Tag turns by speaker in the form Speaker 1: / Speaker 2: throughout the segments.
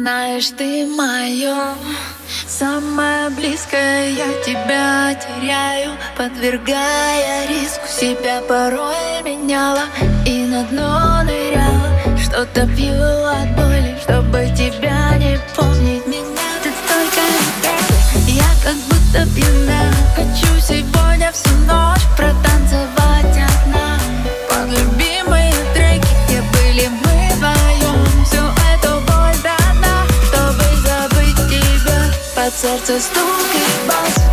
Speaker 1: Знаешь, ты мое самое близкое, я тебя теряю, подвергая риску. Себя порой меняла и на дно ныряла, что-то пью от боли, чтобы тебя не помнить. сердце стук и бас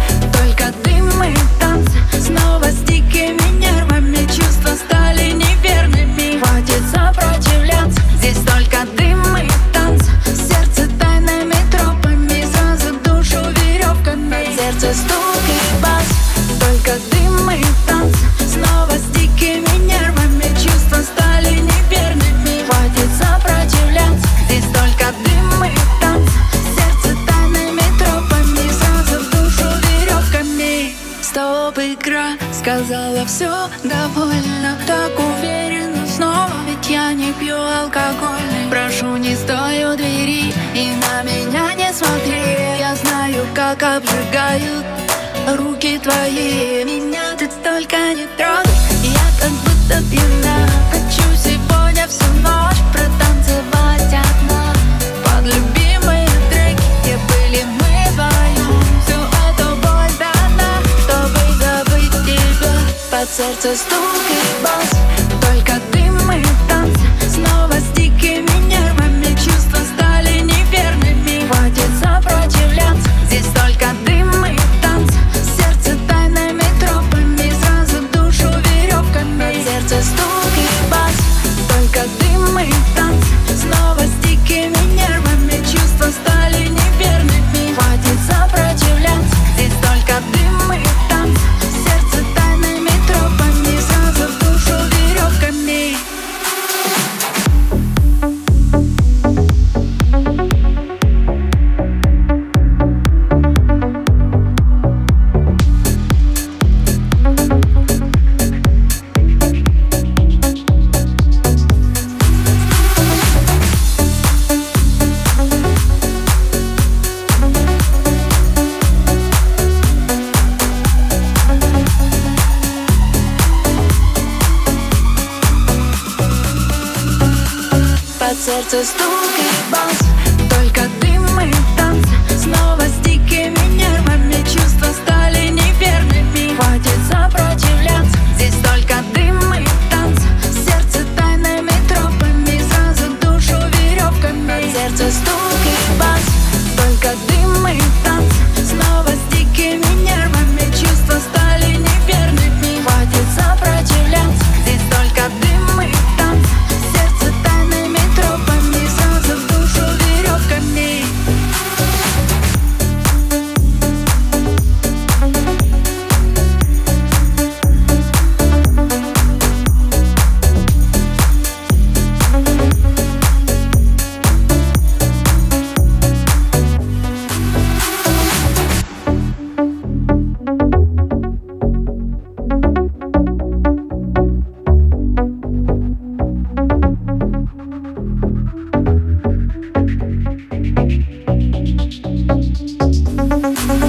Speaker 1: стоп, игра Сказала все довольно. Так уверенно снова Ведь я не пью алкогольный Прошу, не стой у двери И на меня не смотри. Я знаю, как обжигают Руки твои. Меня ты только не трогай Я как будто пьяна. сердце стук и бас Только ты сердце стук и бас